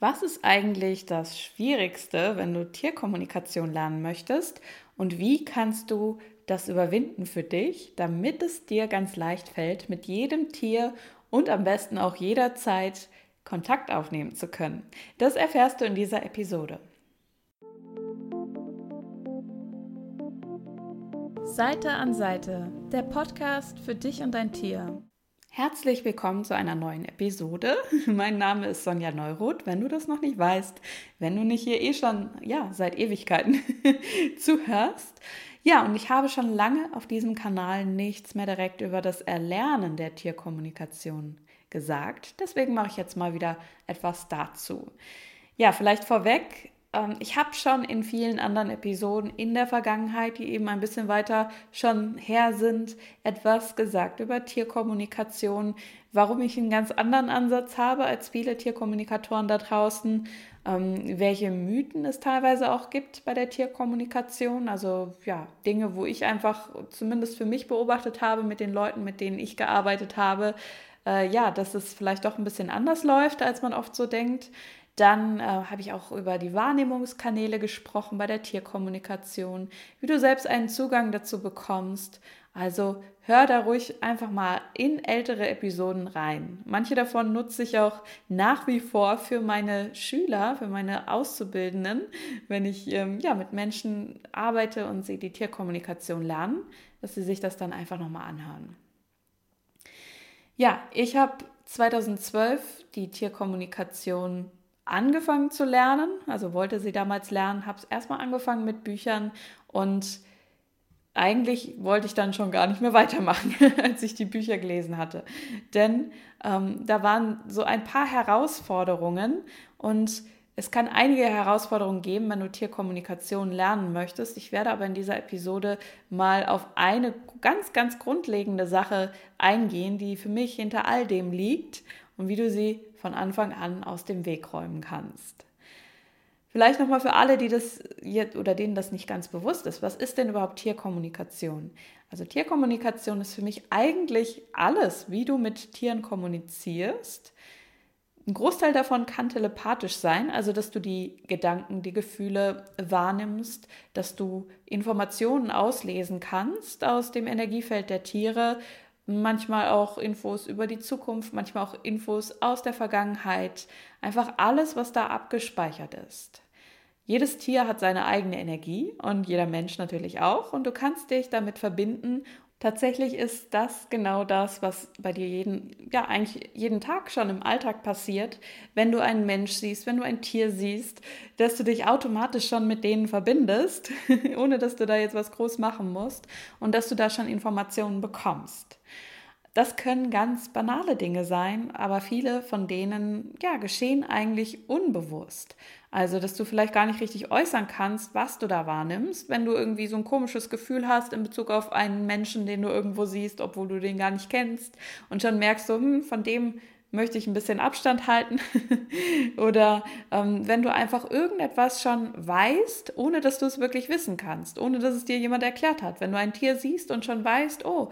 Was ist eigentlich das Schwierigste, wenn du Tierkommunikation lernen möchtest? Und wie kannst du das überwinden für dich, damit es dir ganz leicht fällt, mit jedem Tier und am besten auch jederzeit Kontakt aufnehmen zu können? Das erfährst du in dieser Episode. Seite an Seite, der Podcast für dich und dein Tier. Herzlich willkommen zu einer neuen Episode. Mein Name ist Sonja Neuroth, wenn du das noch nicht weißt, wenn du nicht hier eh schon, ja, seit Ewigkeiten zuhörst. Ja, und ich habe schon lange auf diesem Kanal nichts mehr direkt über das Erlernen der Tierkommunikation gesagt. Deswegen mache ich jetzt mal wieder etwas dazu. Ja, vielleicht vorweg, ähm, ich habe schon in vielen anderen Episoden in der Vergangenheit, die eben ein bisschen weiter schon her sind, etwas gesagt über Tierkommunikation, warum ich einen ganz anderen Ansatz habe als viele Tierkommunikatoren da draußen, ähm, welche Mythen es teilweise auch gibt bei der Tierkommunikation, also ja, Dinge, wo ich einfach zumindest für mich beobachtet habe mit den Leuten, mit denen ich gearbeitet habe, äh, ja, dass es vielleicht doch ein bisschen anders läuft, als man oft so denkt. Dann äh, habe ich auch über die Wahrnehmungskanäle gesprochen bei der Tierkommunikation, wie du selbst einen Zugang dazu bekommst. Also hör da ruhig einfach mal in ältere Episoden rein. Manche davon nutze ich auch nach wie vor für meine Schüler, für meine Auszubildenden, wenn ich ähm, ja, mit Menschen arbeite und sie die Tierkommunikation lernen, dass sie sich das dann einfach nochmal anhören. Ja, ich habe 2012 die Tierkommunikation angefangen zu lernen, also wollte sie damals lernen, habe es erstmal angefangen mit Büchern und eigentlich wollte ich dann schon gar nicht mehr weitermachen, als ich die Bücher gelesen hatte. Denn ähm, da waren so ein paar Herausforderungen und es kann einige Herausforderungen geben, wenn du Tierkommunikation lernen möchtest. Ich werde aber in dieser Episode mal auf eine ganz, ganz grundlegende Sache eingehen, die für mich hinter all dem liegt und wie du sie von Anfang an aus dem Weg räumen kannst. Vielleicht nochmal für alle, die das oder denen das nicht ganz bewusst ist. Was ist denn überhaupt Tierkommunikation? Also Tierkommunikation ist für mich eigentlich alles, wie du mit Tieren kommunizierst. Ein Großteil davon kann telepathisch sein, also dass du die Gedanken, die Gefühle wahrnimmst, dass du Informationen auslesen kannst aus dem Energiefeld der Tiere manchmal auch Infos über die Zukunft, manchmal auch Infos aus der Vergangenheit, einfach alles, was da abgespeichert ist. Jedes Tier hat seine eigene Energie und jeder Mensch natürlich auch und du kannst dich damit verbinden. Tatsächlich ist das genau das, was bei dir jeden, ja, eigentlich jeden Tag schon im Alltag passiert, wenn du einen Mensch siehst, wenn du ein Tier siehst, dass du dich automatisch schon mit denen verbindest, ohne dass du da jetzt was groß machen musst und dass du da schon Informationen bekommst. Das können ganz banale Dinge sein, aber viele von denen ja, geschehen eigentlich unbewusst. Also, dass du vielleicht gar nicht richtig äußern kannst, was du da wahrnimmst, wenn du irgendwie so ein komisches Gefühl hast in Bezug auf einen Menschen, den du irgendwo siehst, obwohl du den gar nicht kennst und schon merkst so, hm, von dem möchte ich ein bisschen Abstand halten. Oder ähm, wenn du einfach irgendetwas schon weißt, ohne dass du es wirklich wissen kannst, ohne dass es dir jemand erklärt hat. Wenn du ein Tier siehst und schon weißt, oh,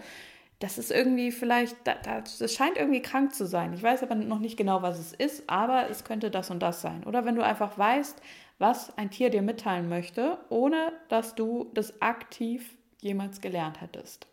das ist irgendwie vielleicht, das scheint irgendwie krank zu sein. Ich weiß aber noch nicht genau, was es ist, aber es könnte das und das sein. Oder wenn du einfach weißt, was ein Tier dir mitteilen möchte, ohne dass du das aktiv jemals gelernt hättest.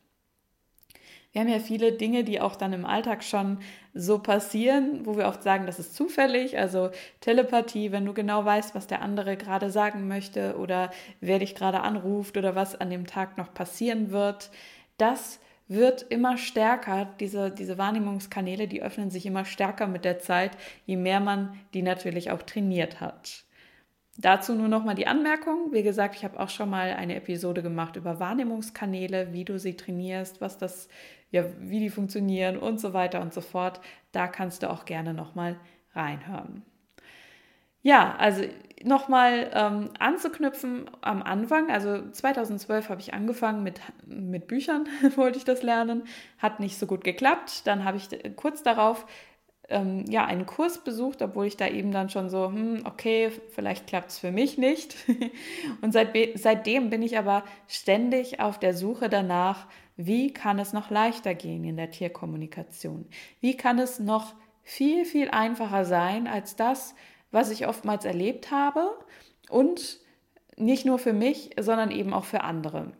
Wir haben ja viele Dinge, die auch dann im Alltag schon so passieren, wo wir oft sagen, das ist zufällig. Also Telepathie, wenn du genau weißt, was der andere gerade sagen möchte oder wer dich gerade anruft oder was an dem Tag noch passieren wird. Das wird immer stärker, diese, diese Wahrnehmungskanäle, die öffnen sich immer stärker mit der Zeit, je mehr man die natürlich auch trainiert hat. Dazu nur noch mal die Anmerkung. Wie gesagt, ich habe auch schon mal eine Episode gemacht über Wahrnehmungskanäle, wie du sie trainierst, was das, ja, wie die funktionieren und so weiter und so fort. Da kannst du auch gerne noch mal reinhören. Ja, also nochmal ähm, anzuknüpfen am Anfang, also 2012 habe ich angefangen mit, mit Büchern, wollte ich das lernen, hat nicht so gut geklappt. Dann habe ich kurz darauf ähm, ja, einen Kurs besucht, obwohl ich da eben dann schon so, hm, okay, vielleicht klappt es für mich nicht. Und seit, seitdem bin ich aber ständig auf der Suche danach, wie kann es noch leichter gehen in der Tierkommunikation? Wie kann es noch viel, viel einfacher sein als das, was ich oftmals erlebt habe und nicht nur für mich, sondern eben auch für andere.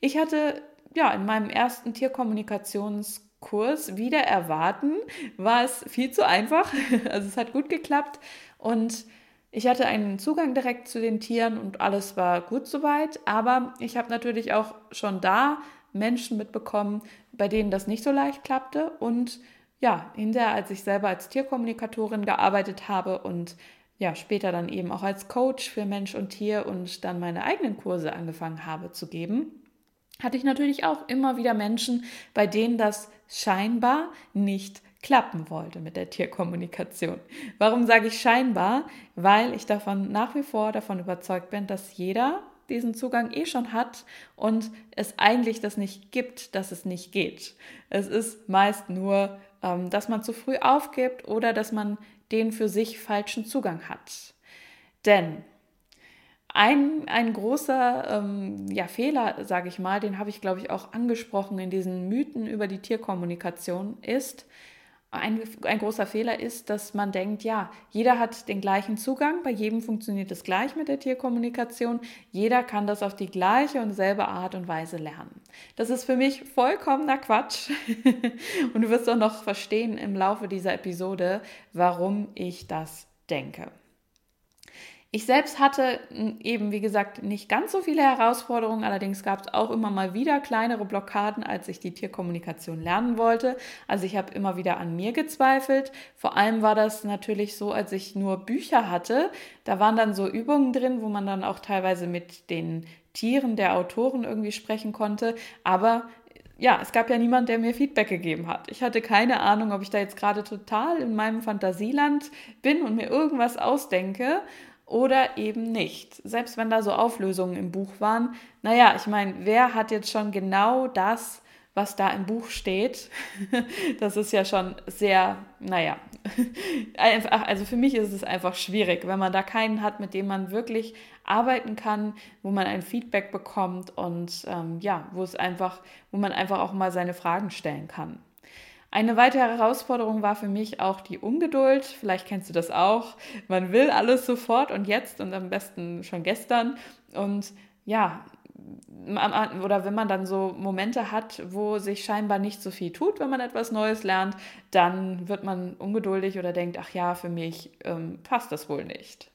Ich hatte ja in meinem ersten Tierkommunikationskurs wieder erwarten, war es viel zu einfach. Also es hat gut geklappt und ich hatte einen Zugang direkt zu den Tieren und alles war gut soweit, aber ich habe natürlich auch schon da Menschen mitbekommen, bei denen das nicht so leicht klappte und ja, hinterher, als ich selber als Tierkommunikatorin gearbeitet habe und ja, später dann eben auch als Coach für Mensch und Tier und dann meine eigenen Kurse angefangen habe zu geben, hatte ich natürlich auch immer wieder Menschen, bei denen das scheinbar nicht klappen wollte mit der Tierkommunikation. Warum sage ich scheinbar? Weil ich davon nach wie vor davon überzeugt bin, dass jeder diesen Zugang eh schon hat und es eigentlich das nicht gibt, dass es nicht geht. Es ist meist nur, ähm, dass man zu früh aufgibt oder dass man den für sich falschen Zugang hat. Denn ein, ein großer ähm, ja, Fehler, sage ich mal, den habe ich, glaube ich, auch angesprochen in diesen Mythen über die Tierkommunikation, ist, ein, ein großer Fehler ist, dass man denkt, ja, jeder hat den gleichen Zugang, bei jedem funktioniert es gleich mit der Tierkommunikation, jeder kann das auf die gleiche und selbe Art und Weise lernen. Das ist für mich vollkommener Quatsch und du wirst auch noch verstehen im Laufe dieser Episode, warum ich das denke. Ich selbst hatte hm, eben, wie gesagt, nicht ganz so viele Herausforderungen, allerdings gab es auch immer mal wieder kleinere Blockaden, als ich die Tierkommunikation lernen wollte. Also ich habe immer wieder an mir gezweifelt. Vor allem war das natürlich so, als ich nur Bücher hatte. Da waren dann so Übungen drin, wo man dann auch teilweise mit den Tieren der Autoren irgendwie sprechen konnte. Aber ja, es gab ja niemand, der mir Feedback gegeben hat. Ich hatte keine Ahnung, ob ich da jetzt gerade total in meinem Fantasieland bin und mir irgendwas ausdenke oder eben nicht. Selbst wenn da so Auflösungen im Buch waren, naja, ich meine, wer hat jetzt schon genau das, was da im Buch steht? das ist ja schon sehr, naja, einfach, also für mich ist es einfach schwierig, wenn man da keinen hat, mit dem man wirklich arbeiten kann, wo man ein Feedback bekommt und ähm, ja, wo es einfach, wo man einfach auch mal seine Fragen stellen kann. Eine weitere Herausforderung war für mich auch die Ungeduld. Vielleicht kennst du das auch. Man will alles sofort und jetzt und am besten schon gestern. Und ja, oder wenn man dann so Momente hat, wo sich scheinbar nicht so viel tut, wenn man etwas Neues lernt, dann wird man ungeduldig oder denkt, ach ja, für mich ähm, passt das wohl nicht.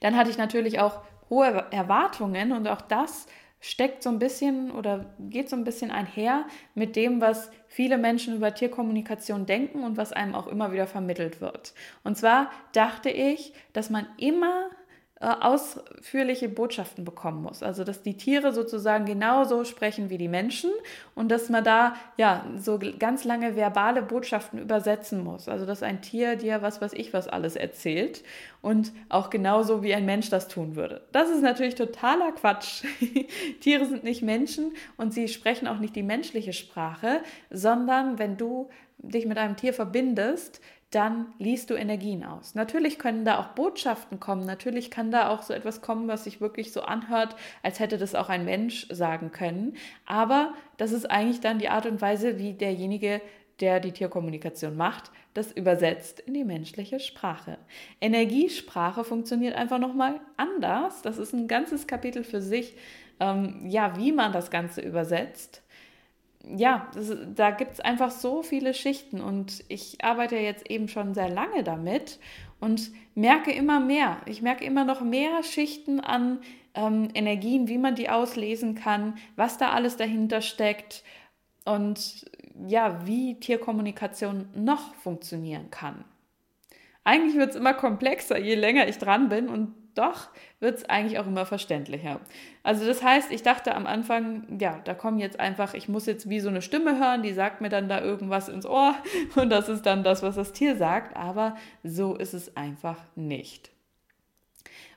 Dann hatte ich natürlich auch hohe Erwartungen und auch das steckt so ein bisschen oder geht so ein bisschen einher mit dem, was viele Menschen über Tierkommunikation denken und was einem auch immer wieder vermittelt wird. Und zwar dachte ich, dass man immer äh, ausführliche Botschaften bekommen muss. Also dass die Tiere sozusagen genauso sprechen wie die Menschen und dass man da ja so ganz lange verbale Botschaften übersetzen muss. Also dass ein Tier dir was weiß ich was alles erzählt und auch genauso wie ein Mensch das tun würde. Das ist natürlich totaler Quatsch. Tiere sind nicht Menschen und sie sprechen auch nicht die menschliche Sprache, sondern wenn du dich mit einem Tier verbindest, dann liest du Energien aus. Natürlich können da auch Botschaften kommen, natürlich kann da auch so etwas kommen, was sich wirklich so anhört, als hätte das auch ein Mensch sagen können. Aber das ist eigentlich dann die Art und Weise, wie derjenige, der die Tierkommunikation macht, das übersetzt in die menschliche Sprache. Energiesprache funktioniert einfach nochmal anders. Das ist ein ganzes Kapitel für sich, ähm, ja, wie man das Ganze übersetzt ja, das, da gibt es einfach so viele Schichten und ich arbeite jetzt eben schon sehr lange damit und merke immer mehr. Ich merke immer noch mehr Schichten an ähm, Energien, wie man die auslesen kann, was da alles dahinter steckt und ja, wie Tierkommunikation noch funktionieren kann. Eigentlich wird es immer komplexer, je länger ich dran bin und doch wird es eigentlich auch immer verständlicher. Also das heißt, ich dachte am Anfang, ja, da kommen jetzt einfach, ich muss jetzt wie so eine Stimme hören, die sagt mir dann da irgendwas ins Ohr und das ist dann das, was das Tier sagt, aber so ist es einfach nicht.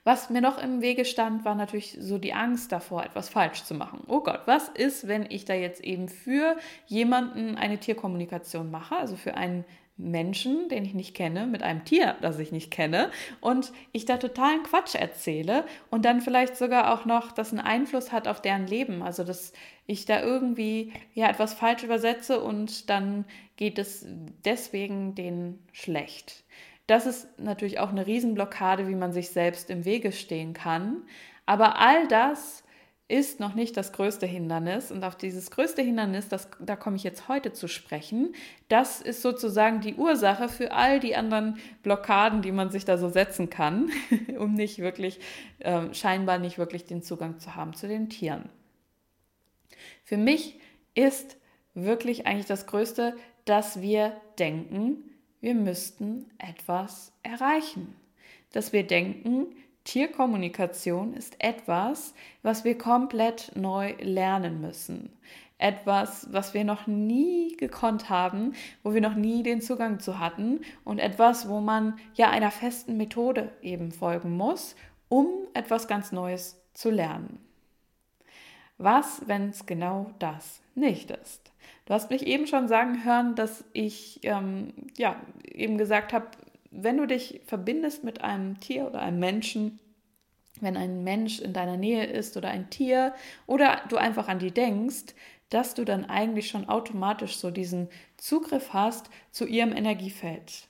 Was mir noch im Wege stand, war natürlich so die Angst davor, etwas falsch zu machen. Oh Gott, was ist, wenn ich da jetzt eben für jemanden eine Tierkommunikation mache, also für einen Menschen, den ich nicht kenne, mit einem Tier, das ich nicht kenne, und ich da totalen Quatsch erzähle und dann vielleicht sogar auch noch das einen Einfluss hat auf deren Leben. Also dass ich da irgendwie ja etwas falsch übersetze und dann geht es deswegen denen schlecht. Das ist natürlich auch eine Riesenblockade, wie man sich selbst im Wege stehen kann. Aber all das ist noch nicht das größte Hindernis. Und auf dieses größte Hindernis, das, da komme ich jetzt heute zu sprechen, das ist sozusagen die Ursache für all die anderen Blockaden, die man sich da so setzen kann, um nicht wirklich, äh, scheinbar nicht wirklich den Zugang zu haben zu den Tieren. Für mich ist wirklich eigentlich das Größte, dass wir denken, wir müssten etwas erreichen. Dass wir denken, Tierkommunikation ist etwas, was wir komplett neu lernen müssen. Etwas, was wir noch nie gekonnt haben, wo wir noch nie den Zugang zu hatten und etwas, wo man ja einer festen Methode eben folgen muss, um etwas ganz Neues zu lernen. Was, wenn es genau das nicht ist? Du hast mich eben schon sagen hören, dass ich ähm, ja eben gesagt habe, wenn du dich verbindest mit einem Tier oder einem Menschen, wenn ein Mensch in deiner Nähe ist oder ein Tier oder du einfach an die denkst, dass du dann eigentlich schon automatisch so diesen Zugriff hast zu ihrem Energiefeld.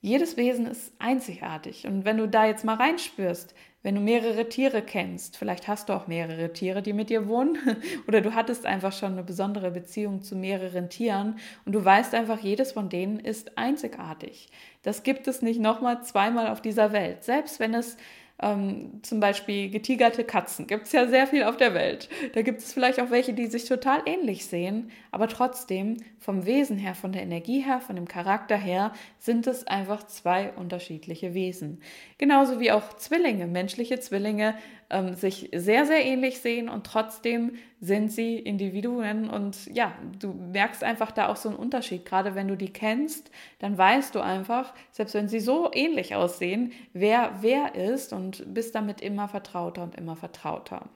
Jedes Wesen ist einzigartig und wenn du da jetzt mal reinspürst, wenn du mehrere Tiere kennst, vielleicht hast du auch mehrere Tiere, die mit dir wohnen, oder du hattest einfach schon eine besondere Beziehung zu mehreren Tieren und du weißt einfach, jedes von denen ist einzigartig. Das gibt es nicht nochmal zweimal auf dieser Welt. Selbst wenn es ähm, zum Beispiel getigerte Katzen gibt es ja sehr viel auf der Welt. Da gibt es vielleicht auch welche, die sich total ähnlich sehen, aber trotzdem vom Wesen her, von der Energie her, von dem Charakter her, sind es einfach zwei unterschiedliche Wesen. Genauso wie auch Zwillinge, menschliche Zwillinge ähm, sich sehr, sehr ähnlich sehen und trotzdem sind sie Individuen und ja, du merkst einfach da auch so einen Unterschied. Gerade wenn du die kennst, dann weißt du einfach, selbst wenn sie so ähnlich aussehen, wer wer ist und bist damit immer vertrauter und immer vertrauter.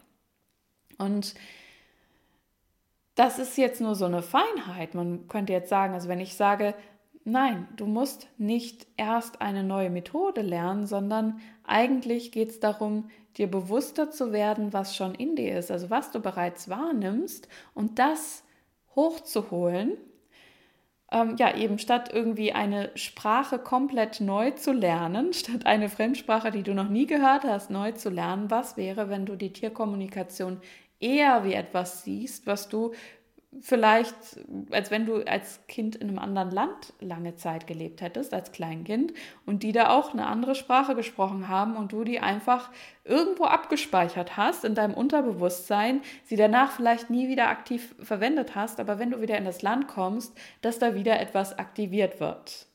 Und das ist jetzt nur so eine Feinheit. Man könnte jetzt sagen, also wenn ich sage, nein, du musst nicht erst eine neue Methode lernen, sondern eigentlich geht es darum, dir bewusster zu werden, was schon in dir ist, also was du bereits wahrnimmst und das hochzuholen. Ähm, ja, eben statt irgendwie eine Sprache komplett neu zu lernen, statt eine Fremdsprache, die du noch nie gehört hast, neu zu lernen, was wäre, wenn du die Tierkommunikation eher wie etwas siehst, was du vielleicht, als wenn du als Kind in einem anderen Land lange Zeit gelebt hättest, als Kleinkind, und die da auch eine andere Sprache gesprochen haben und du die einfach irgendwo abgespeichert hast in deinem Unterbewusstsein, sie danach vielleicht nie wieder aktiv verwendet hast, aber wenn du wieder in das Land kommst, dass da wieder etwas aktiviert wird.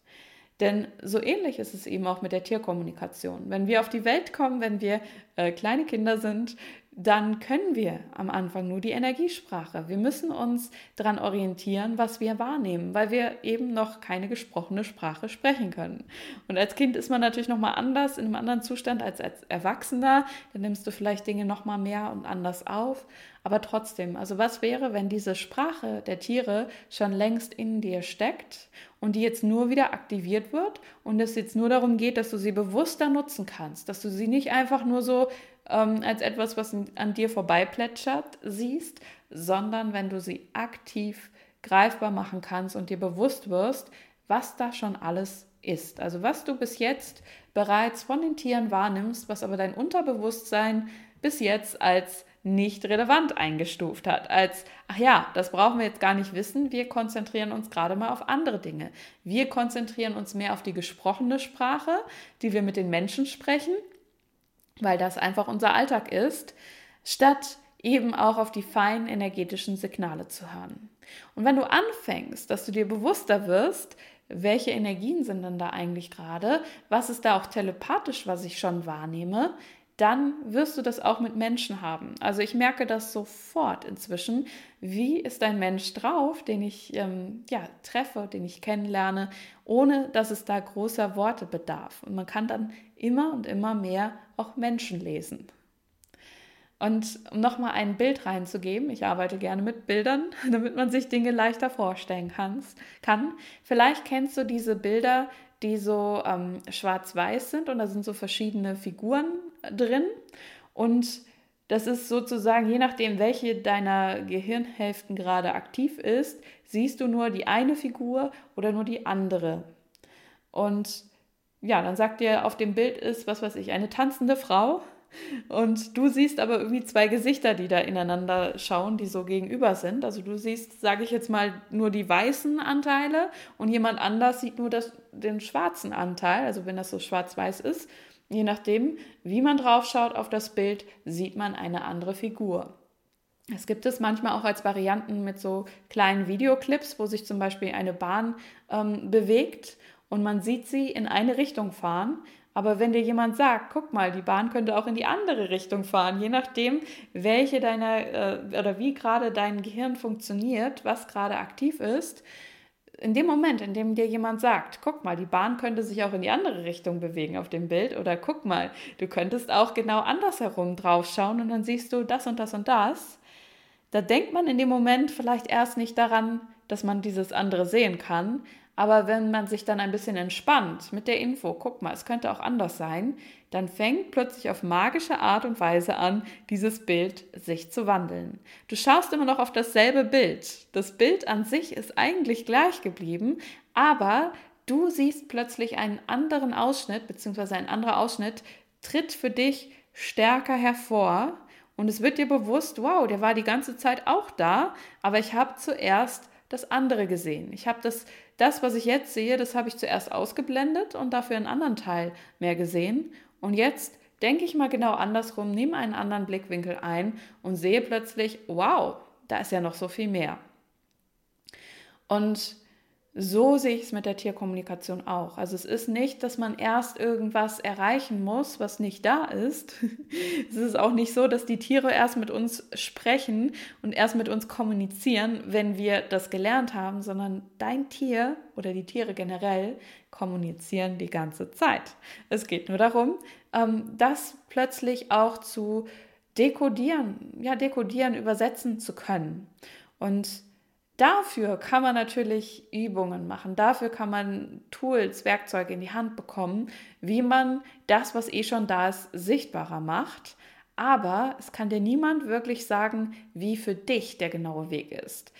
Denn so ähnlich ist es eben auch mit der Tierkommunikation. Wenn wir auf die Welt kommen, wenn wir äh, kleine Kinder sind, dann können wir am Anfang nur die Energiesprache. Wir müssen uns daran orientieren, was wir wahrnehmen, weil wir eben noch keine gesprochene Sprache sprechen können. Und als Kind ist man natürlich noch mal anders, in einem anderen Zustand als als Erwachsener. Dann nimmst du vielleicht Dinge noch mal mehr und anders auf. Aber trotzdem, also was wäre, wenn diese Sprache der Tiere schon längst in dir steckt und die jetzt nur wieder aktiviert wird und es jetzt nur darum geht, dass du sie bewusster nutzen kannst, dass du sie nicht einfach nur so ähm, als etwas, was an dir vorbeiplätschert, siehst, sondern wenn du sie aktiv greifbar machen kannst und dir bewusst wirst, was da schon alles ist. Also was du bis jetzt bereits von den Tieren wahrnimmst, was aber dein Unterbewusstsein bis jetzt als nicht relevant eingestuft hat, als, ach ja, das brauchen wir jetzt gar nicht wissen, wir konzentrieren uns gerade mal auf andere Dinge. Wir konzentrieren uns mehr auf die gesprochene Sprache, die wir mit den Menschen sprechen weil das einfach unser Alltag ist, statt eben auch auf die feinen energetischen Signale zu hören. Und wenn du anfängst, dass du dir bewusster wirst, welche Energien sind denn da eigentlich gerade, was ist da auch telepathisch, was ich schon wahrnehme, dann wirst du das auch mit Menschen haben. Also ich merke das sofort inzwischen. Wie ist ein Mensch drauf, den ich ähm, ja, treffe, den ich kennenlerne, ohne dass es da großer Worte bedarf. Und man kann dann immer und immer mehr auch Menschen lesen. Und um nochmal ein Bild reinzugeben, ich arbeite gerne mit Bildern, damit man sich Dinge leichter vorstellen kann. Vielleicht kennst du diese Bilder, die so ähm, schwarz-weiß sind und da sind so verschiedene Figuren drin. Und das ist sozusagen, je nachdem, welche deiner Gehirnhälften gerade aktiv ist, siehst du nur die eine Figur oder nur die andere. Und ja, dann sagt dir, auf dem Bild ist, was weiß ich, eine tanzende Frau und du siehst aber irgendwie zwei Gesichter, die da ineinander schauen, die so gegenüber sind. Also du siehst, sage ich jetzt mal, nur die weißen Anteile und jemand anders sieht nur das, den schwarzen Anteil, also wenn das so schwarz-weiß ist. Je nachdem, wie man drauf schaut auf das Bild, sieht man eine andere Figur. Es gibt es manchmal auch als Varianten mit so kleinen Videoclips, wo sich zum Beispiel eine Bahn ähm, bewegt und man sieht sie in eine Richtung fahren. Aber wenn dir jemand sagt, guck mal, die Bahn könnte auch in die andere Richtung fahren, je nachdem, welche deiner äh, oder wie gerade dein Gehirn funktioniert, was gerade aktiv ist, in dem Moment, in dem dir jemand sagt, guck mal, die Bahn könnte sich auch in die andere Richtung bewegen auf dem Bild oder guck mal, du könntest auch genau andersherum draufschauen und dann siehst du das und das und das, da denkt man in dem Moment vielleicht erst nicht daran, dass man dieses andere sehen kann, aber wenn man sich dann ein bisschen entspannt mit der Info, guck mal, es könnte auch anders sein, dann fängt plötzlich auf magische Art und Weise an, dieses Bild sich zu wandeln. Du schaust immer noch auf dasselbe Bild. Das Bild an sich ist eigentlich gleich geblieben, aber du siehst plötzlich einen anderen Ausschnitt, beziehungsweise ein anderer Ausschnitt tritt für dich stärker hervor und es wird dir bewusst, wow, der war die ganze Zeit auch da, aber ich habe zuerst das andere gesehen. Ich habe das, das, was ich jetzt sehe, das habe ich zuerst ausgeblendet und dafür einen anderen Teil mehr gesehen. Und jetzt denke ich mal genau andersrum, nehme einen anderen Blickwinkel ein und sehe plötzlich, wow, da ist ja noch so viel mehr. Und so sehe ich es mit der Tierkommunikation auch. Also es ist nicht, dass man erst irgendwas erreichen muss, was nicht da ist. es ist auch nicht so, dass die Tiere erst mit uns sprechen und erst mit uns kommunizieren, wenn wir das gelernt haben, sondern dein Tier oder die Tiere generell kommunizieren die ganze Zeit. Es geht nur darum, ähm, das plötzlich auch zu dekodieren, ja, dekodieren, übersetzen zu können. Und Dafür kann man natürlich Übungen machen, dafür kann man Tools, Werkzeuge in die Hand bekommen, wie man das, was eh schon da ist, sichtbarer macht. Aber es kann dir niemand wirklich sagen, wie für dich der genaue Weg ist.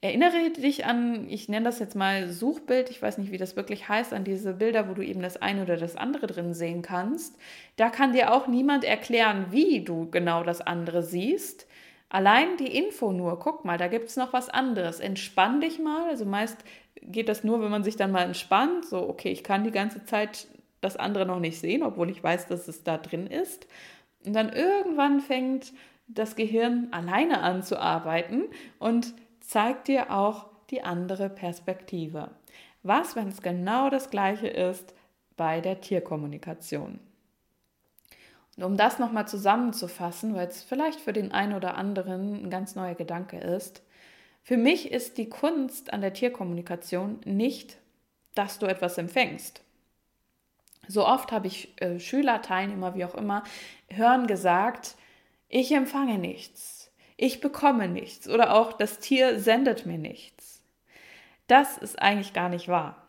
Erinnere dich an, ich nenne das jetzt mal Suchbild, ich weiß nicht, wie das wirklich heißt, an diese Bilder, wo du eben das eine oder das andere drin sehen kannst. Da kann dir auch niemand erklären, wie du genau das andere siehst. Allein die Info nur, guck mal, da gibt es noch was anderes. Entspann dich mal. Also meist geht das nur, wenn man sich dann mal entspannt. So, okay, ich kann die ganze Zeit das andere noch nicht sehen, obwohl ich weiß, dass es da drin ist. Und dann irgendwann fängt das Gehirn alleine an zu arbeiten und zeigt dir auch die andere Perspektive. Was, wenn es genau das gleiche ist bei der Tierkommunikation? Um das nochmal zusammenzufassen, weil es vielleicht für den einen oder anderen ein ganz neuer Gedanke ist, für mich ist die Kunst an der Tierkommunikation nicht, dass du etwas empfängst. So oft habe ich äh, Schüler, Teilnehmer, wie auch immer, hören gesagt, ich empfange nichts, ich bekomme nichts oder auch das Tier sendet mir nichts. Das ist eigentlich gar nicht wahr.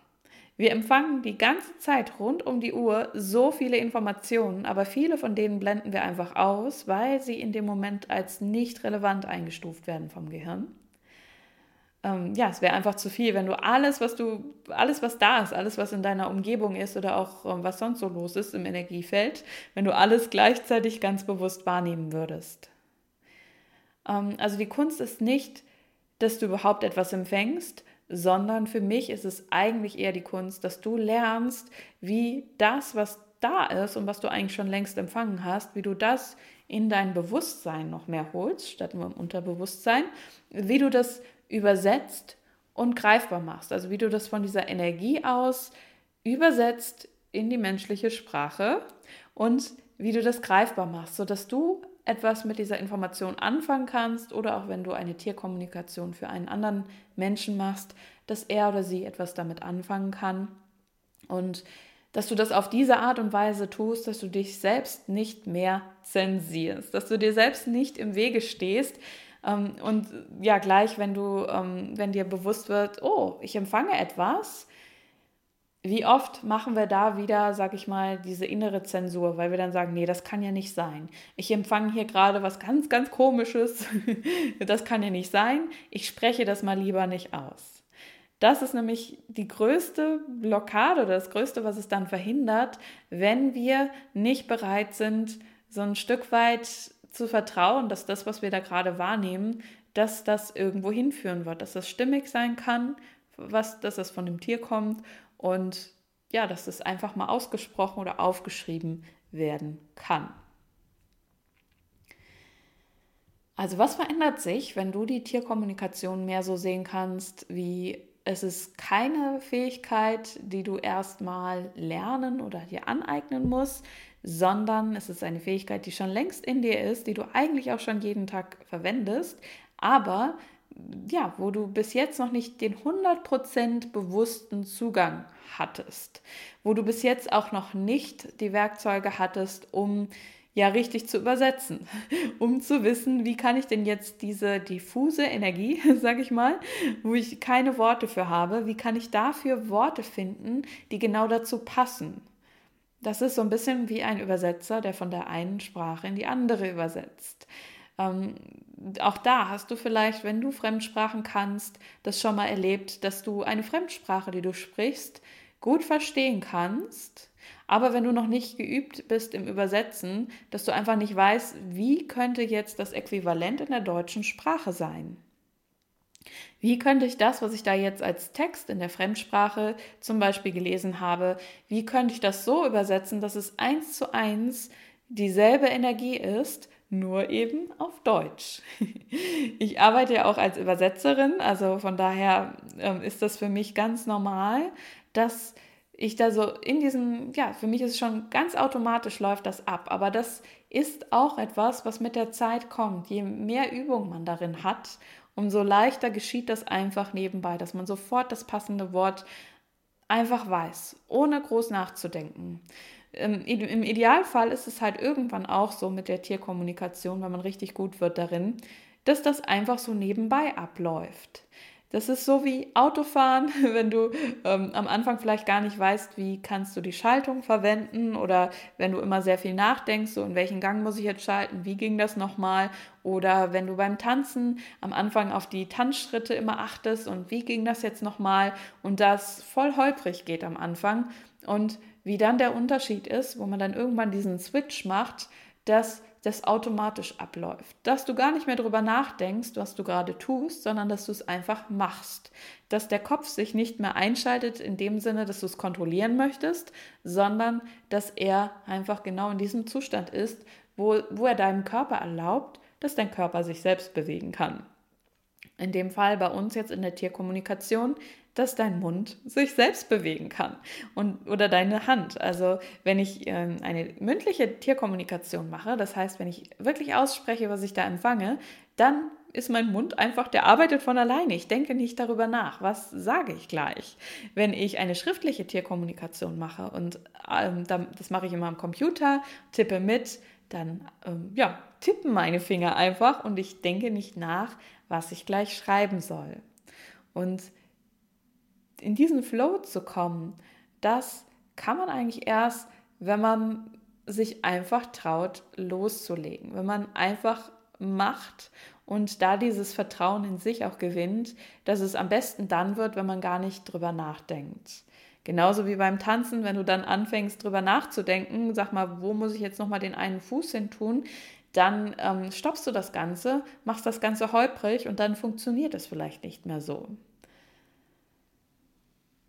Wir empfangen die ganze Zeit rund um die Uhr so viele Informationen, aber viele von denen blenden wir einfach aus, weil sie in dem Moment als nicht relevant eingestuft werden vom Gehirn. Ähm, ja, es wäre einfach zu viel, wenn du alles, was du, alles, was da ist, alles, was in deiner Umgebung ist oder auch ähm, was sonst so los ist im Energiefeld, wenn du alles gleichzeitig ganz bewusst wahrnehmen würdest. Ähm, also die Kunst ist nicht, dass du überhaupt etwas empfängst, sondern für mich ist es eigentlich eher die Kunst, dass du lernst, wie das, was da ist und was du eigentlich schon längst empfangen hast, wie du das in dein Bewusstsein noch mehr holst, statt nur im Unterbewusstsein, wie du das übersetzt und greifbar machst. Also wie du das von dieser Energie aus übersetzt in die menschliche Sprache und wie du das greifbar machst, sodass du etwas mit dieser Information anfangen kannst oder auch wenn du eine Tierkommunikation für einen anderen Menschen machst, dass er oder sie etwas damit anfangen kann. Und dass du das auf diese Art und Weise tust, dass du dich selbst nicht mehr zensierst, dass du dir selbst nicht im Wege stehst, ähm, und ja, gleich, wenn du, ähm, wenn dir bewusst wird, oh, ich empfange etwas, wie oft machen wir da wieder, sag ich mal, diese innere Zensur, weil wir dann sagen, nee, das kann ja nicht sein. Ich empfange hier gerade was ganz, ganz Komisches. das kann ja nicht sein. Ich spreche das mal lieber nicht aus. Das ist nämlich die größte Blockade oder das Größte, was es dann verhindert, wenn wir nicht bereit sind, so ein Stück weit zu vertrauen, dass das, was wir da gerade wahrnehmen, dass das irgendwo hinführen wird, dass das stimmig sein kann, was, dass das von dem Tier kommt und ja, dass das einfach mal ausgesprochen oder aufgeschrieben werden kann. Also was verändert sich, wenn du die Tierkommunikation mehr so sehen kannst, wie es ist keine Fähigkeit, die du erstmal lernen oder dir aneignen musst, sondern es ist eine Fähigkeit, die schon längst in dir ist, die du eigentlich auch schon jeden Tag verwendest, aber ja, wo du bis jetzt noch nicht den 100% bewussten Zugang hattest, wo du bis jetzt auch noch nicht die Werkzeuge hattest, um ja richtig zu übersetzen, um zu wissen, wie kann ich denn jetzt diese diffuse Energie, sage ich mal, wo ich keine Worte für habe, wie kann ich dafür Worte finden, die genau dazu passen. Das ist so ein bisschen wie ein Übersetzer, der von der einen Sprache in die andere übersetzt. Ähm, auch da hast du vielleicht, wenn du Fremdsprachen kannst, das schon mal erlebt, dass du eine Fremdsprache, die du sprichst, gut verstehen kannst, aber wenn du noch nicht geübt bist im Übersetzen, dass du einfach nicht weißt, wie könnte jetzt das Äquivalent in der deutschen Sprache sein. Wie könnte ich das, was ich da jetzt als Text in der Fremdsprache zum Beispiel gelesen habe, wie könnte ich das so übersetzen, dass es eins zu eins dieselbe Energie ist, nur eben auf Deutsch. Ich arbeite ja auch als Übersetzerin, also von daher ähm, ist das für mich ganz normal, dass ich da so in diesem, ja, für mich ist es schon ganz automatisch läuft das ab, aber das ist auch etwas, was mit der Zeit kommt. Je mehr Übung man darin hat, umso leichter geschieht das einfach nebenbei, dass man sofort das passende Wort einfach weiß, ohne groß nachzudenken. Im, Idealfall ist es halt irgendwann auch so mit der Tierkommunikation, wenn man richtig gut wird darin, dass das einfach so nebenbei abläuft. Das ist so wie Autofahren, wenn du ähm, am Anfang vielleicht gar nicht weißt, wie kannst du die Schaltung verwenden oder wenn du immer sehr viel nachdenkst, so in welchen Gang muss ich jetzt schalten, wie ging das nochmal? Oder wenn du beim Tanzen am Anfang auf die Tanzschritte immer achtest und wie ging das jetzt nochmal? Und das voll holprig geht am Anfang. Und wie dann der Unterschied ist, wo man dann irgendwann diesen Switch macht, dass das automatisch abläuft. Dass du gar nicht mehr darüber nachdenkst, was du gerade tust, sondern dass du es einfach machst. Dass der Kopf sich nicht mehr einschaltet in dem Sinne, dass du es kontrollieren möchtest, sondern dass er einfach genau in diesem Zustand ist, wo, wo er deinem Körper erlaubt, dass dein Körper sich selbst bewegen kann. In dem Fall bei uns jetzt in der Tierkommunikation dass dein Mund sich selbst bewegen kann und oder deine Hand. Also wenn ich ähm, eine mündliche Tierkommunikation mache, das heißt, wenn ich wirklich ausspreche, was ich da empfange, dann ist mein Mund einfach, der arbeitet von alleine. Ich denke nicht darüber nach, was sage ich gleich. Wenn ich eine schriftliche Tierkommunikation mache und ähm, das mache ich immer am Computer, tippe mit, dann ähm, ja, tippen meine Finger einfach und ich denke nicht nach, was ich gleich schreiben soll. Und in diesen Flow zu kommen, das kann man eigentlich erst, wenn man sich einfach traut, loszulegen, wenn man einfach macht und da dieses Vertrauen in sich auch gewinnt, dass es am besten dann wird, wenn man gar nicht drüber nachdenkt. Genauso wie beim Tanzen, wenn du dann anfängst drüber nachzudenken, sag mal, wo muss ich jetzt nochmal den einen Fuß hin tun, dann ähm, stoppst du das Ganze, machst das Ganze holprig und dann funktioniert es vielleicht nicht mehr so.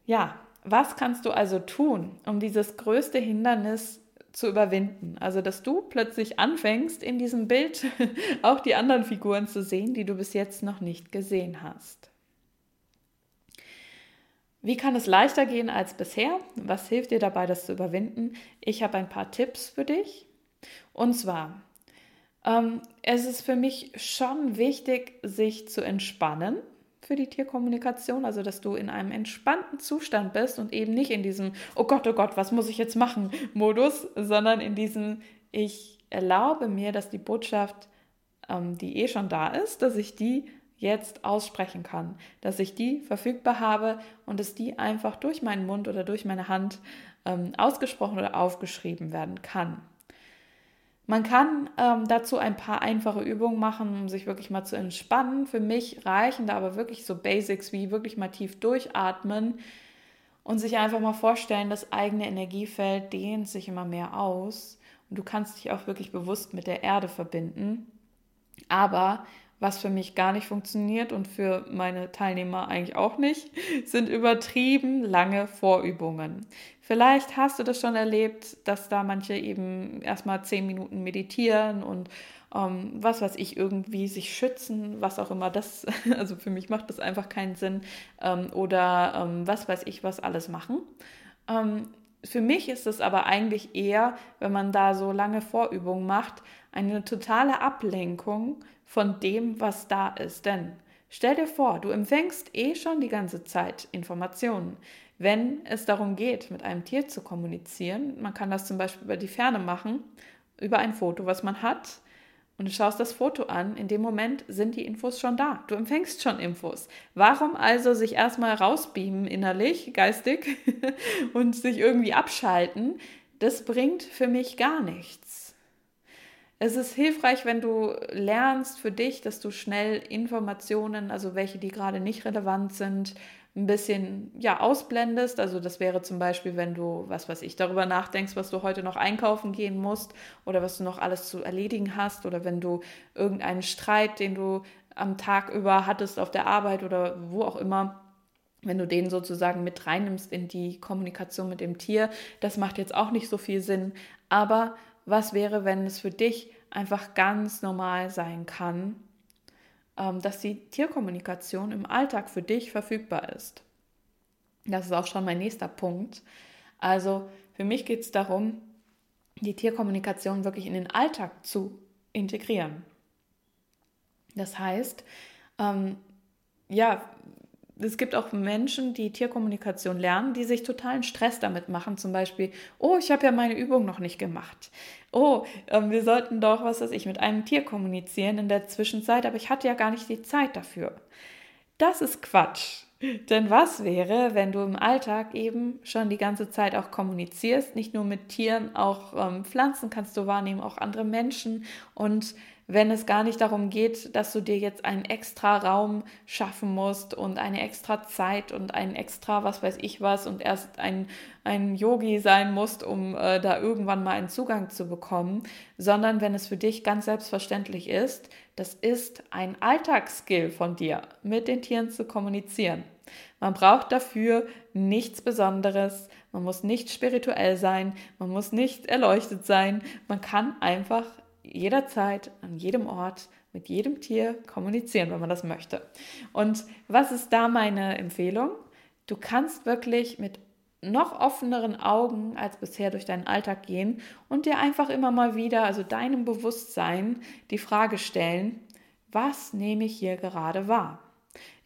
Ja, was kannst du also tun, um dieses größte Hindernis zu überwinden? Also, dass du plötzlich anfängst, in diesem Bild auch die anderen Figuren zu sehen, die du bis jetzt noch nicht gesehen hast. Wie kann es leichter gehen als bisher? Was hilft dir dabei, das zu überwinden? Ich habe ein paar Tipps für dich. Und zwar, ähm, es ist für mich schon wichtig, sich zu entspannen für die Tierkommunikation, also dass du in einem entspannten Zustand bist und eben nicht in diesem, oh Gott, oh Gott, was muss ich jetzt machen Modus, sondern in diesem, ich erlaube mir, dass die Botschaft, ähm, die eh schon da ist, dass ich die jetzt aussprechen kann, dass ich die verfügbar habe und dass die einfach durch meinen Mund oder durch meine Hand ähm, ausgesprochen oder aufgeschrieben werden kann. Man kann ähm, dazu ein paar einfache Übungen machen, um sich wirklich mal zu entspannen. Für mich reichen da aber wirklich so Basics wie wirklich mal tief durchatmen und sich einfach mal vorstellen, das eigene Energiefeld dehnt sich immer mehr aus und du kannst dich auch wirklich bewusst mit der Erde verbinden. Aber was für mich gar nicht funktioniert und für meine Teilnehmer eigentlich auch nicht, sind übertrieben lange Vorübungen. Vielleicht hast du das schon erlebt, dass da manche eben erstmal zehn Minuten meditieren und ähm, was weiß ich, irgendwie sich schützen, was auch immer das, also für mich macht das einfach keinen Sinn, ähm, oder ähm, was weiß ich, was alles machen. Ähm, für mich ist es aber eigentlich eher, wenn man da so lange Vorübungen macht, eine totale Ablenkung von dem, was da ist. Denn stell dir vor, du empfängst eh schon die ganze Zeit Informationen. Wenn es darum geht, mit einem Tier zu kommunizieren, man kann das zum Beispiel über die Ferne machen, über ein Foto, was man hat, und du schaust das Foto an, in dem Moment sind die Infos schon da. Du empfängst schon Infos. Warum also sich erstmal rausbeamen innerlich, geistig und sich irgendwie abschalten? Das bringt für mich gar nichts. Es ist hilfreich, wenn du lernst für dich, dass du schnell Informationen, also welche, die gerade nicht relevant sind, ein bisschen ja ausblendest. Also das wäre zum Beispiel, wenn du, was weiß ich, darüber nachdenkst, was du heute noch einkaufen gehen musst oder was du noch alles zu erledigen hast oder wenn du irgendeinen Streit, den du am Tag über hattest auf der Arbeit oder wo auch immer, wenn du den sozusagen mit reinnimmst in die Kommunikation mit dem Tier, das macht jetzt auch nicht so viel Sinn. Aber was wäre, wenn es für dich einfach ganz normal sein kann, ähm, dass die Tierkommunikation im Alltag für dich verfügbar ist. Das ist auch schon mein nächster Punkt. Also für mich geht es darum, die Tierkommunikation wirklich in den Alltag zu integrieren. Das heißt, ähm, ja, es gibt auch Menschen, die Tierkommunikation lernen, die sich totalen Stress damit machen. Zum Beispiel, oh, ich habe ja meine Übung noch nicht gemacht. Oh, äh, wir sollten doch, was weiß ich, mit einem Tier kommunizieren in der Zwischenzeit, aber ich hatte ja gar nicht die Zeit dafür. Das ist Quatsch. Denn was wäre, wenn du im Alltag eben schon die ganze Zeit auch kommunizierst, nicht nur mit Tieren, auch ähm, Pflanzen kannst du wahrnehmen, auch andere Menschen und wenn es gar nicht darum geht, dass du dir jetzt einen extra Raum schaffen musst und eine extra Zeit und ein extra was weiß ich was und erst ein, ein Yogi sein musst, um äh, da irgendwann mal einen Zugang zu bekommen, sondern wenn es für dich ganz selbstverständlich ist, das ist ein Alltagsskill von dir, mit den Tieren zu kommunizieren. Man braucht dafür nichts Besonderes, man muss nicht spirituell sein, man muss nicht erleuchtet sein, man kann einfach jederzeit, an jedem Ort, mit jedem Tier kommunizieren, wenn man das möchte. Und was ist da meine Empfehlung? Du kannst wirklich mit noch offeneren Augen als bisher durch deinen Alltag gehen und dir einfach immer mal wieder, also deinem Bewusstsein, die Frage stellen, was nehme ich hier gerade wahr?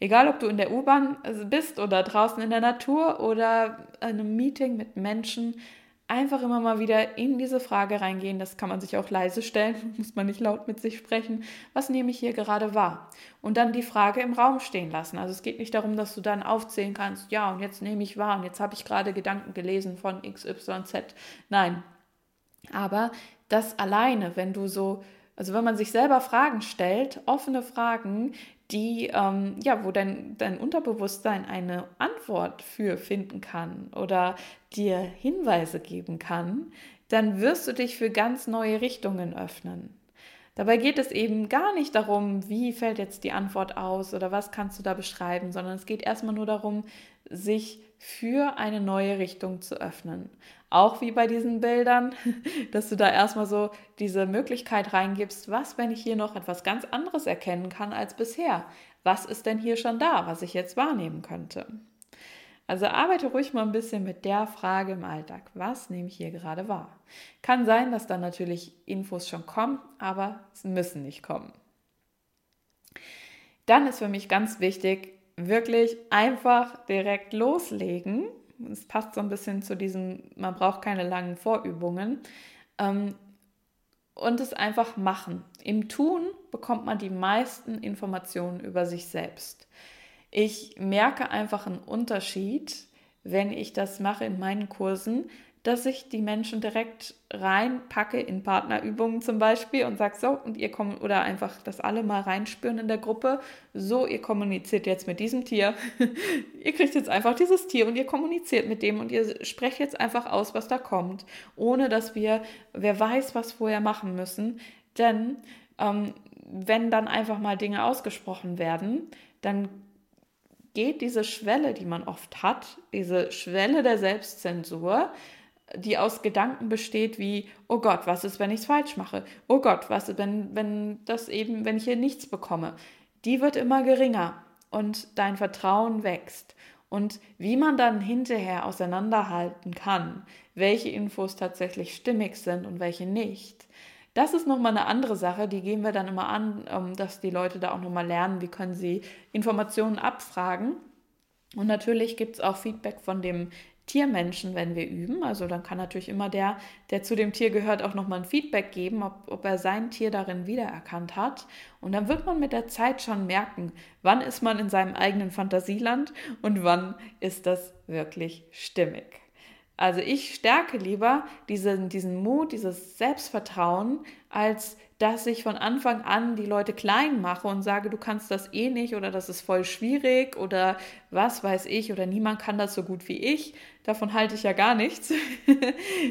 Egal, ob du in der U-Bahn bist oder draußen in der Natur oder in einem Meeting mit Menschen, einfach immer mal wieder in diese Frage reingehen. Das kann man sich auch leise stellen, muss man nicht laut mit sich sprechen. Was nehme ich hier gerade wahr? Und dann die Frage im Raum stehen lassen. Also es geht nicht darum, dass du dann aufzählen kannst, ja, und jetzt nehme ich wahr und jetzt habe ich gerade Gedanken gelesen von XYZ. Nein. Aber das alleine, wenn du so also wenn man sich selber Fragen stellt, offene Fragen, die, ähm, ja, wo dein, dein Unterbewusstsein eine Antwort für finden kann oder dir Hinweise geben kann, dann wirst du dich für ganz neue Richtungen öffnen. Dabei geht es eben gar nicht darum, wie fällt jetzt die Antwort aus oder was kannst du da beschreiben, sondern es geht erstmal nur darum, sich für eine neue Richtung zu öffnen. Auch wie bei diesen Bildern, dass du da erstmal so diese Möglichkeit reingibst, was, wenn ich hier noch etwas ganz anderes erkennen kann als bisher? Was ist denn hier schon da, was ich jetzt wahrnehmen könnte? Also arbeite ruhig mal ein bisschen mit der Frage im Alltag. Was nehme ich hier gerade wahr? Kann sein, dass dann natürlich Infos schon kommen, aber es müssen nicht kommen. Dann ist für mich ganz wichtig, wirklich einfach direkt loslegen. Es passt so ein bisschen zu diesem, man braucht keine langen Vorübungen. Ähm, und es einfach machen. Im Tun bekommt man die meisten Informationen über sich selbst. Ich merke einfach einen Unterschied, wenn ich das mache in meinen Kursen, dass ich die Menschen direkt reinpacke in Partnerübungen zum Beispiel und sage so, und ihr kommt, oder einfach, dass alle mal reinspüren in der Gruppe, so, ihr kommuniziert jetzt mit diesem Tier, ihr kriegt jetzt einfach dieses Tier und ihr kommuniziert mit dem und ihr sprecht jetzt einfach aus, was da kommt, ohne dass wir, wer weiß, was vorher machen müssen, denn ähm, wenn dann einfach mal Dinge ausgesprochen werden, dann geht diese Schwelle, die man oft hat, diese Schwelle der Selbstzensur, die aus Gedanken besteht wie, oh Gott, was ist, wenn ich es falsch mache? Oh Gott, was ist, wenn, wenn das eben, wenn ich hier nichts bekomme? Die wird immer geringer und dein Vertrauen wächst. Und wie man dann hinterher auseinanderhalten kann, welche Infos tatsächlich stimmig sind und welche nicht, das ist nochmal eine andere Sache, die gehen wir dann immer an, ähm, dass die Leute da auch nochmal lernen, wie können sie Informationen abfragen. Und natürlich gibt es auch Feedback von dem Tiermenschen, wenn wir üben. Also dann kann natürlich immer der, der zu dem Tier gehört, auch nochmal ein Feedback geben, ob, ob er sein Tier darin wiedererkannt hat. Und dann wird man mit der Zeit schon merken, wann ist man in seinem eigenen Fantasieland und wann ist das wirklich stimmig. Also ich stärke lieber diesen, diesen Mut, dieses Selbstvertrauen, als dass ich von Anfang an die Leute klein mache und sage, du kannst das eh nicht oder das ist voll schwierig oder was weiß ich oder niemand kann das so gut wie ich. Davon halte ich ja gar nichts.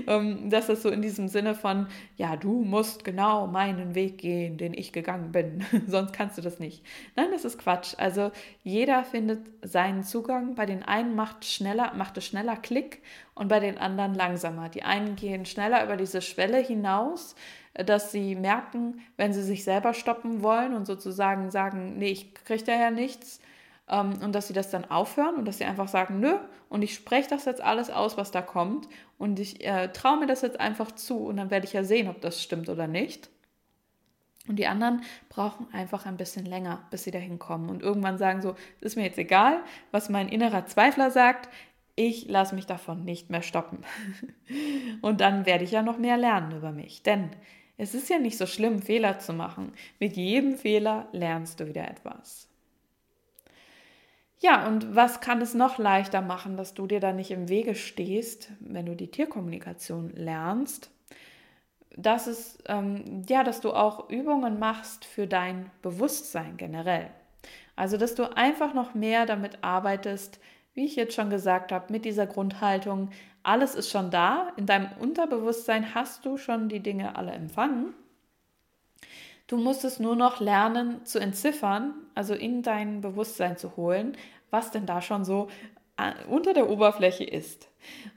Ähm, das ist so in diesem Sinne von, ja, du musst genau meinen Weg gehen, den ich gegangen bin, sonst kannst du das nicht. Nein, das ist Quatsch. Also jeder findet seinen Zugang. Bei den einen macht, schneller, macht es schneller Klick und bei den anderen langsamer. Die einen gehen schneller über diese Schwelle hinaus dass sie merken, wenn sie sich selber stoppen wollen und sozusagen sagen, nee, ich kriege daher nichts, ähm, und dass sie das dann aufhören und dass sie einfach sagen, nö, und ich spreche das jetzt alles aus, was da kommt, und ich äh, traue mir das jetzt einfach zu, und dann werde ich ja sehen, ob das stimmt oder nicht. Und die anderen brauchen einfach ein bisschen länger, bis sie dahin kommen und irgendwann sagen so, ist mir jetzt egal, was mein innerer Zweifler sagt, ich lasse mich davon nicht mehr stoppen. und dann werde ich ja noch mehr lernen über mich, denn es ist ja nicht so schlimm, Fehler zu machen. Mit jedem Fehler lernst du wieder etwas. Ja, und was kann es noch leichter machen, dass du dir da nicht im Wege stehst, wenn du die Tierkommunikation lernst? Das ist, ähm, ja, dass du auch Übungen machst für dein Bewusstsein generell. Also, dass du einfach noch mehr damit arbeitest, wie ich jetzt schon gesagt habe, mit dieser Grundhaltung, alles ist schon da, in deinem Unterbewusstsein hast du schon die Dinge alle empfangen. Du musst es nur noch lernen zu entziffern, also in dein Bewusstsein zu holen, was denn da schon so äh, unter der Oberfläche ist.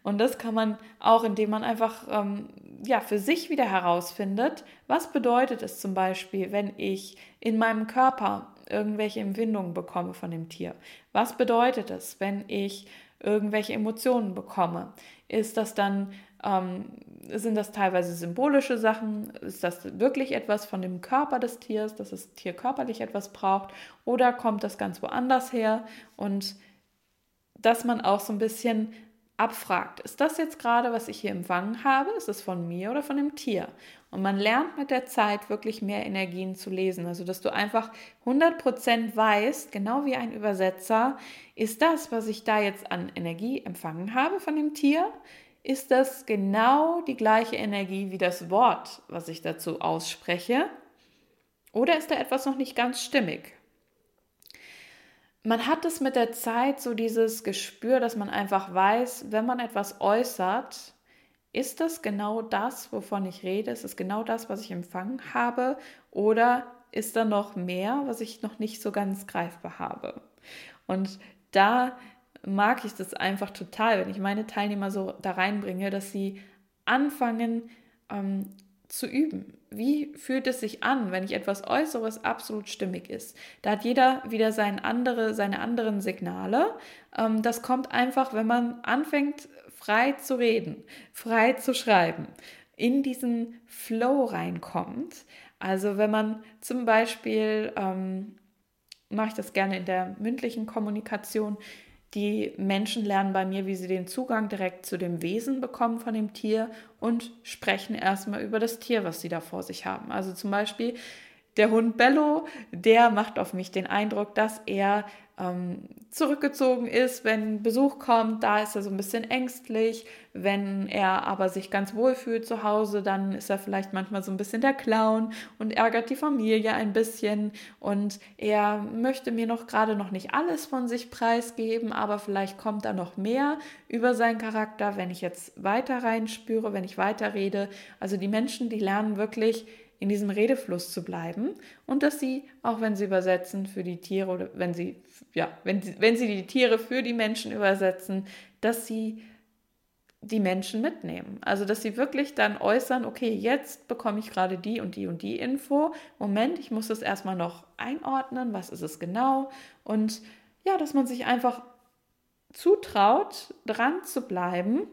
Und das kann man auch, indem man einfach ähm, ja, für sich wieder herausfindet, was bedeutet es zum Beispiel, wenn ich in meinem Körper irgendwelche Empfindungen bekomme von dem Tier? Was bedeutet es, wenn ich irgendwelche Emotionen bekomme? Ist das dann, ähm, sind das teilweise symbolische Sachen? Ist das wirklich etwas von dem Körper des Tiers, dass das Tier körperlich etwas braucht? Oder kommt das ganz woanders her? Und dass man auch so ein bisschen abfragt, ist das jetzt gerade, was ich hier empfangen habe, ist es von mir oder von dem Tier? Und man lernt mit der Zeit wirklich mehr Energien zu lesen, also dass du einfach 100% weißt, genau wie ein Übersetzer, ist das, was ich da jetzt an Energie empfangen habe von dem Tier, ist das genau die gleiche Energie wie das Wort, was ich dazu ausspreche? Oder ist da etwas noch nicht ganz stimmig? Man hat es mit der Zeit so dieses Gespür, dass man einfach weiß, wenn man etwas äußert, ist das genau das, wovon ich rede? Ist es genau das, was ich empfangen habe? Oder ist da noch mehr, was ich noch nicht so ganz greifbar habe? Und da mag ich das einfach total, wenn ich meine Teilnehmer so da reinbringe, dass sie anfangen ähm, zu üben wie fühlt es sich an, wenn ich etwas äußere, was absolut stimmig ist? Da hat jeder wieder sein andere, seine anderen Signale. Ähm, das kommt einfach, wenn man anfängt, frei zu reden, frei zu schreiben, in diesen Flow reinkommt. Also wenn man zum Beispiel, ähm, mache ich das gerne in der mündlichen Kommunikation, die Menschen lernen bei mir, wie sie den Zugang direkt zu dem Wesen bekommen von dem Tier und sprechen erstmal über das Tier, was sie da vor sich haben. Also zum Beispiel der Hund Bello, der macht auf mich den Eindruck, dass er ähm, zurückgezogen ist, wenn Besuch kommt, da ist er so ein bisschen ängstlich. Wenn er aber sich ganz wohl fühlt zu Hause, dann ist er vielleicht manchmal so ein bisschen der Clown und ärgert die Familie ein bisschen. Und er möchte mir noch gerade noch nicht alles von sich preisgeben, aber vielleicht kommt da noch mehr über seinen Charakter, wenn ich jetzt weiter reinspüre, wenn ich weiter rede. Also die Menschen, die lernen wirklich in diesem Redefluss zu bleiben und dass sie, auch wenn sie übersetzen für die Tiere oder wenn sie, ja, wenn, wenn sie die Tiere für die Menschen übersetzen, dass sie die Menschen mitnehmen. Also, dass sie wirklich dann äußern, okay, jetzt bekomme ich gerade die und die und die Info. Moment, ich muss das erstmal noch einordnen, was ist es genau? Und ja, dass man sich einfach zutraut, dran zu bleiben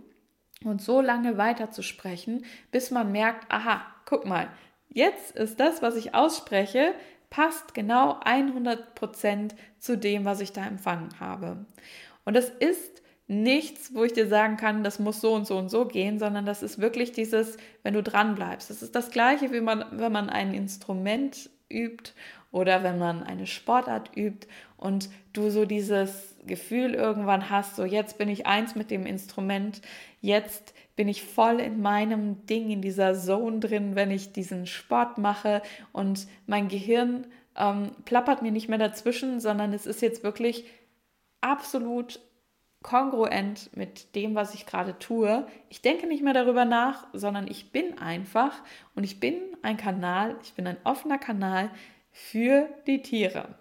und so lange weiter zu sprechen, bis man merkt, aha, guck mal, Jetzt ist das, was ich ausspreche, passt genau 100% zu dem, was ich da empfangen habe. Und das ist nichts, wo ich dir sagen kann, das muss so und so und so gehen, sondern das ist wirklich dieses, wenn du dran bleibst. Das ist das gleiche, wie man, wenn man ein Instrument übt oder wenn man eine Sportart übt und du so dieses Gefühl irgendwann hast, so jetzt bin ich eins mit dem Instrument, jetzt bin ich voll in meinem Ding, in dieser Zone drin, wenn ich diesen Sport mache und mein Gehirn ähm, plappert mir nicht mehr dazwischen, sondern es ist jetzt wirklich absolut kongruent mit dem, was ich gerade tue. Ich denke nicht mehr darüber nach, sondern ich bin einfach und ich bin ein Kanal, ich bin ein offener Kanal für die Tiere.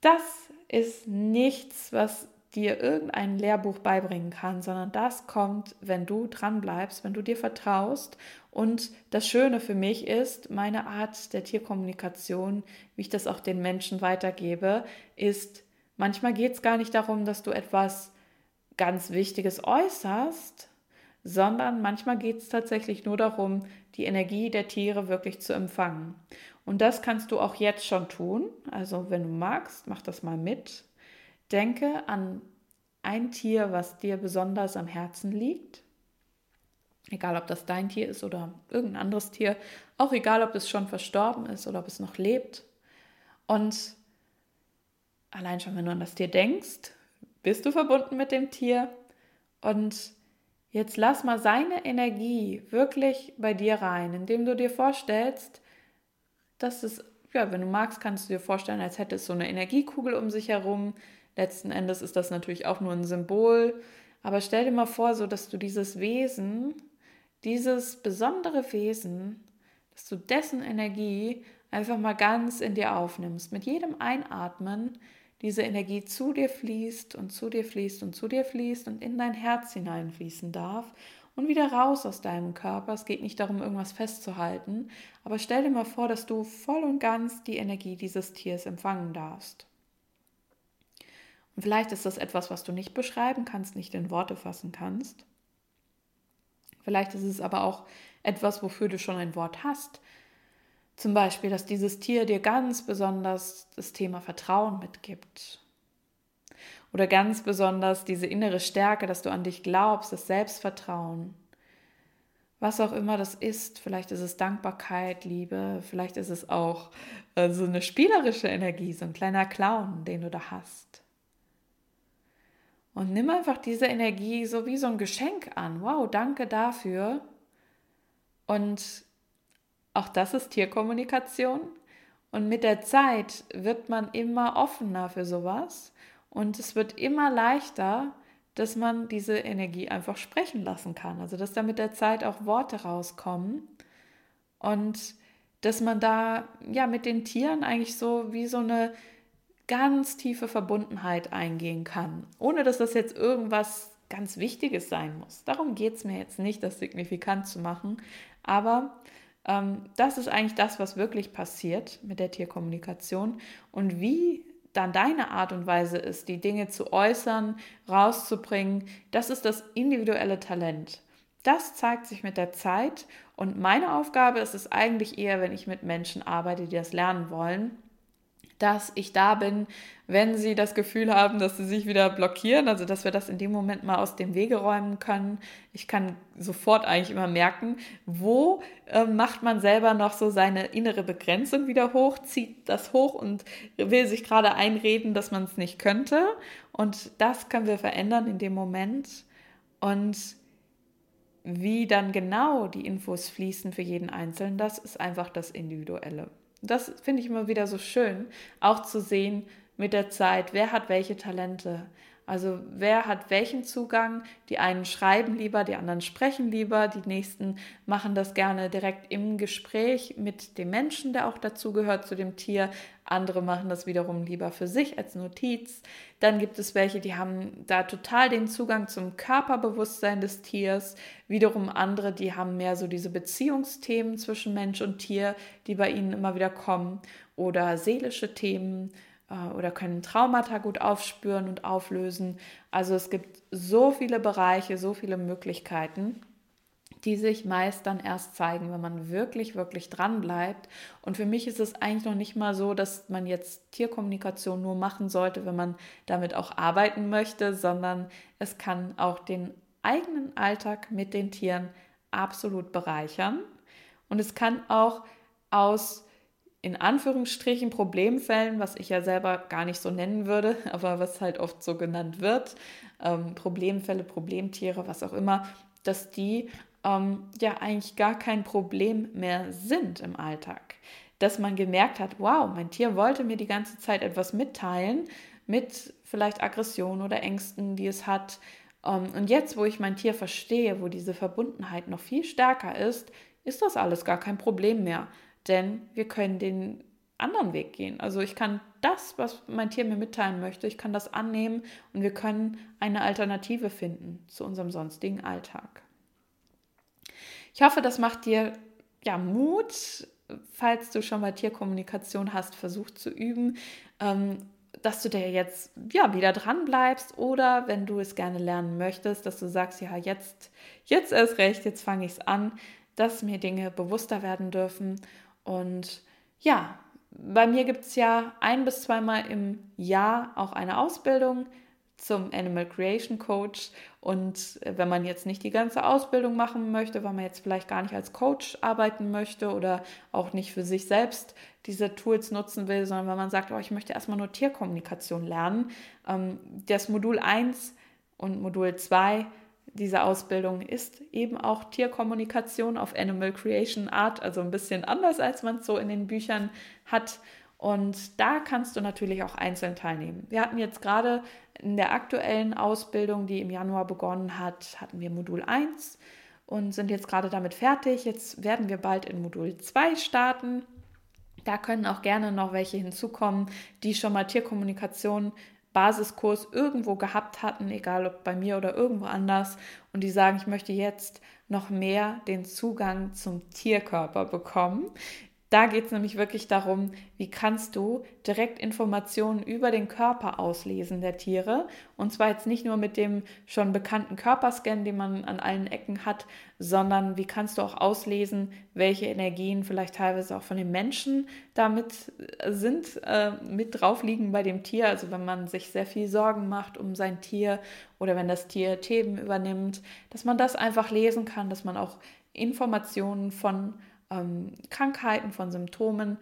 Das ist nichts, was dir irgendein Lehrbuch beibringen kann, sondern das kommt, wenn du dran bleibst, wenn du dir vertraust. Und das Schöne für mich ist, meine Art der Tierkommunikation, wie ich das auch den Menschen weitergebe, ist, manchmal geht es gar nicht darum, dass du etwas ganz Wichtiges äußerst, sondern manchmal geht es tatsächlich nur darum, die Energie der Tiere wirklich zu empfangen. Und das kannst du auch jetzt schon tun. Also wenn du magst, mach das mal mit. Denke an ein Tier, was dir besonders am Herzen liegt. Egal, ob das dein Tier ist oder irgendein anderes Tier. Auch egal, ob es schon verstorben ist oder ob es noch lebt. Und allein schon, wenn du an das Tier denkst, bist du verbunden mit dem Tier. Und jetzt lass mal seine Energie wirklich bei dir rein, indem du dir vorstellst, dass es, ja, wenn du magst, kannst du dir vorstellen, als hätte es so eine Energiekugel um sich herum, Letzten Endes ist das natürlich auch nur ein Symbol. Aber stell dir mal vor, so dass du dieses Wesen, dieses besondere Wesen, dass du dessen Energie einfach mal ganz in dir aufnimmst. Mit jedem Einatmen diese Energie zu dir fließt und zu dir fließt und zu dir fließt und in dein Herz hineinfließen darf und wieder raus aus deinem Körper. Es geht nicht darum, irgendwas festzuhalten, aber stell dir mal vor, dass du voll und ganz die Energie dieses Tiers empfangen darfst. Und vielleicht ist das etwas, was du nicht beschreiben kannst, nicht in Worte fassen kannst. Vielleicht ist es aber auch etwas, wofür du schon ein Wort hast. Zum Beispiel, dass dieses Tier dir ganz besonders das Thema Vertrauen mitgibt. Oder ganz besonders diese innere Stärke, dass du an dich glaubst, das Selbstvertrauen. Was auch immer das ist, vielleicht ist es Dankbarkeit, Liebe, vielleicht ist es auch äh, so eine spielerische Energie, so ein kleiner Clown, den du da hast. Und nimm einfach diese Energie so wie so ein Geschenk an. Wow, danke dafür. Und auch das ist Tierkommunikation. Und mit der Zeit wird man immer offener für sowas. Und es wird immer leichter, dass man diese Energie einfach sprechen lassen kann. Also dass da mit der Zeit auch Worte rauskommen. Und dass man da ja mit den Tieren eigentlich so wie so eine ganz tiefe Verbundenheit eingehen kann, ohne dass das jetzt irgendwas ganz Wichtiges sein muss. Darum geht es mir jetzt nicht, das signifikant zu machen, aber ähm, das ist eigentlich das, was wirklich passiert mit der Tierkommunikation und wie dann deine Art und Weise ist, die Dinge zu äußern, rauszubringen, das ist das individuelle Talent. Das zeigt sich mit der Zeit und meine Aufgabe ist es eigentlich eher, wenn ich mit Menschen arbeite, die das lernen wollen, dass ich da bin, wenn sie das Gefühl haben, dass sie sich wieder blockieren, also dass wir das in dem Moment mal aus dem Wege räumen können. Ich kann sofort eigentlich immer merken, wo äh, macht man selber noch so seine innere Begrenzung wieder hoch, zieht das hoch und will sich gerade einreden, dass man es nicht könnte. Und das können wir verändern in dem Moment. Und wie dann genau die Infos fließen für jeden Einzelnen, das ist einfach das Individuelle. Das finde ich immer wieder so schön, auch zu sehen mit der Zeit, wer hat welche Talente. Also wer hat welchen Zugang? Die einen schreiben lieber, die anderen sprechen lieber, die nächsten machen das gerne direkt im Gespräch mit dem Menschen, der auch dazugehört zu dem Tier. Andere machen das wiederum lieber für sich als Notiz. Dann gibt es welche, die haben da total den Zugang zum Körperbewusstsein des Tiers. Wiederum andere, die haben mehr so diese Beziehungsthemen zwischen Mensch und Tier, die bei ihnen immer wieder kommen. Oder seelische Themen oder können Traumata gut aufspüren und auflösen. Also es gibt so viele Bereiche, so viele Möglichkeiten, die sich meist dann erst zeigen, wenn man wirklich, wirklich dran bleibt. Und für mich ist es eigentlich noch nicht mal so, dass man jetzt Tierkommunikation nur machen sollte, wenn man damit auch arbeiten möchte, sondern es kann auch den eigenen Alltag mit den Tieren absolut bereichern. Und es kann auch aus in Anführungsstrichen Problemfällen, was ich ja selber gar nicht so nennen würde, aber was halt oft so genannt wird, ähm, Problemfälle, Problemtiere, was auch immer, dass die ähm, ja eigentlich gar kein Problem mehr sind im Alltag. Dass man gemerkt hat, wow, mein Tier wollte mir die ganze Zeit etwas mitteilen mit vielleicht Aggression oder Ängsten, die es hat. Ähm, und jetzt, wo ich mein Tier verstehe, wo diese Verbundenheit noch viel stärker ist, ist das alles gar kein Problem mehr denn wir können den anderen Weg gehen. Also ich kann das, was mein Tier mir mitteilen möchte, ich kann das annehmen und wir können eine Alternative finden zu unserem sonstigen Alltag. Ich hoffe, das macht dir ja Mut, falls du schon mal Tierkommunikation hast, versucht zu üben, ähm, dass du dir jetzt ja wieder dran bleibst oder wenn du es gerne lernen möchtest, dass du sagst, ja, jetzt, jetzt erst recht, jetzt fange ich es an, dass mir Dinge bewusster werden dürfen und ja, bei mir gibt es ja ein bis zweimal im Jahr auch eine Ausbildung zum Animal Creation Coach. Und äh, wenn man jetzt nicht die ganze Ausbildung machen möchte, weil man jetzt vielleicht gar nicht als Coach arbeiten möchte oder auch nicht für sich selbst diese Tools nutzen will, sondern wenn man sagt, oh, ich möchte erstmal nur Tierkommunikation lernen, ähm, das Modul 1 und Modul 2 diese Ausbildung ist eben auch Tierkommunikation auf Animal Creation Art, also ein bisschen anders, als man es so in den Büchern hat. Und da kannst du natürlich auch einzeln teilnehmen. Wir hatten jetzt gerade in der aktuellen Ausbildung, die im Januar begonnen hat, hatten wir Modul 1 und sind jetzt gerade damit fertig. Jetzt werden wir bald in Modul 2 starten. Da können auch gerne noch welche hinzukommen, die schon mal Tierkommunikation Basiskurs irgendwo gehabt hatten, egal ob bei mir oder irgendwo anders, und die sagen, ich möchte jetzt noch mehr den Zugang zum Tierkörper bekommen. Da geht es nämlich wirklich darum, wie kannst du direkt Informationen über den Körper auslesen der Tiere. Und zwar jetzt nicht nur mit dem schon bekannten Körperscan, den man an allen Ecken hat, sondern wie kannst du auch auslesen, welche Energien vielleicht teilweise auch von den Menschen damit äh, sind, äh, mit drauf liegen bei dem Tier. Also wenn man sich sehr viel Sorgen macht um sein Tier oder wenn das Tier Themen übernimmt, dass man das einfach lesen kann, dass man auch Informationen von ähm, Krankheiten, von Symptomen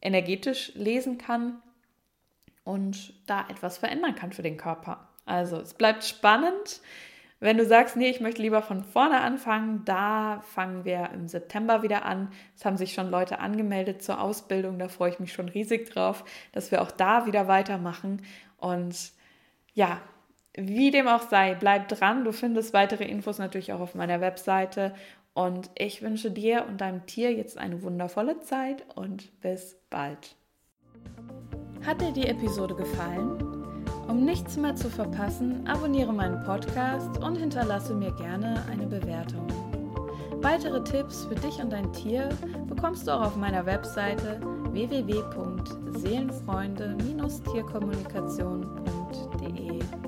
energetisch lesen kann und da etwas verändern kann für den Körper. Also es bleibt spannend. Wenn du sagst, nee, ich möchte lieber von vorne anfangen, da fangen wir im September wieder an. Es haben sich schon Leute angemeldet zur Ausbildung, da freue ich mich schon riesig drauf, dass wir auch da wieder weitermachen. Und ja, wie dem auch sei, bleib dran. Du findest weitere Infos natürlich auch auf meiner Webseite und ich wünsche dir und deinem Tier jetzt eine wundervolle Zeit und bis bald. Hat dir die Episode gefallen? Um nichts mehr zu verpassen, abonniere meinen Podcast und hinterlasse mir gerne eine Bewertung. Weitere Tipps für dich und dein Tier bekommst du auch auf meiner Webseite www.seelenfreunde-tierkommunikation.de.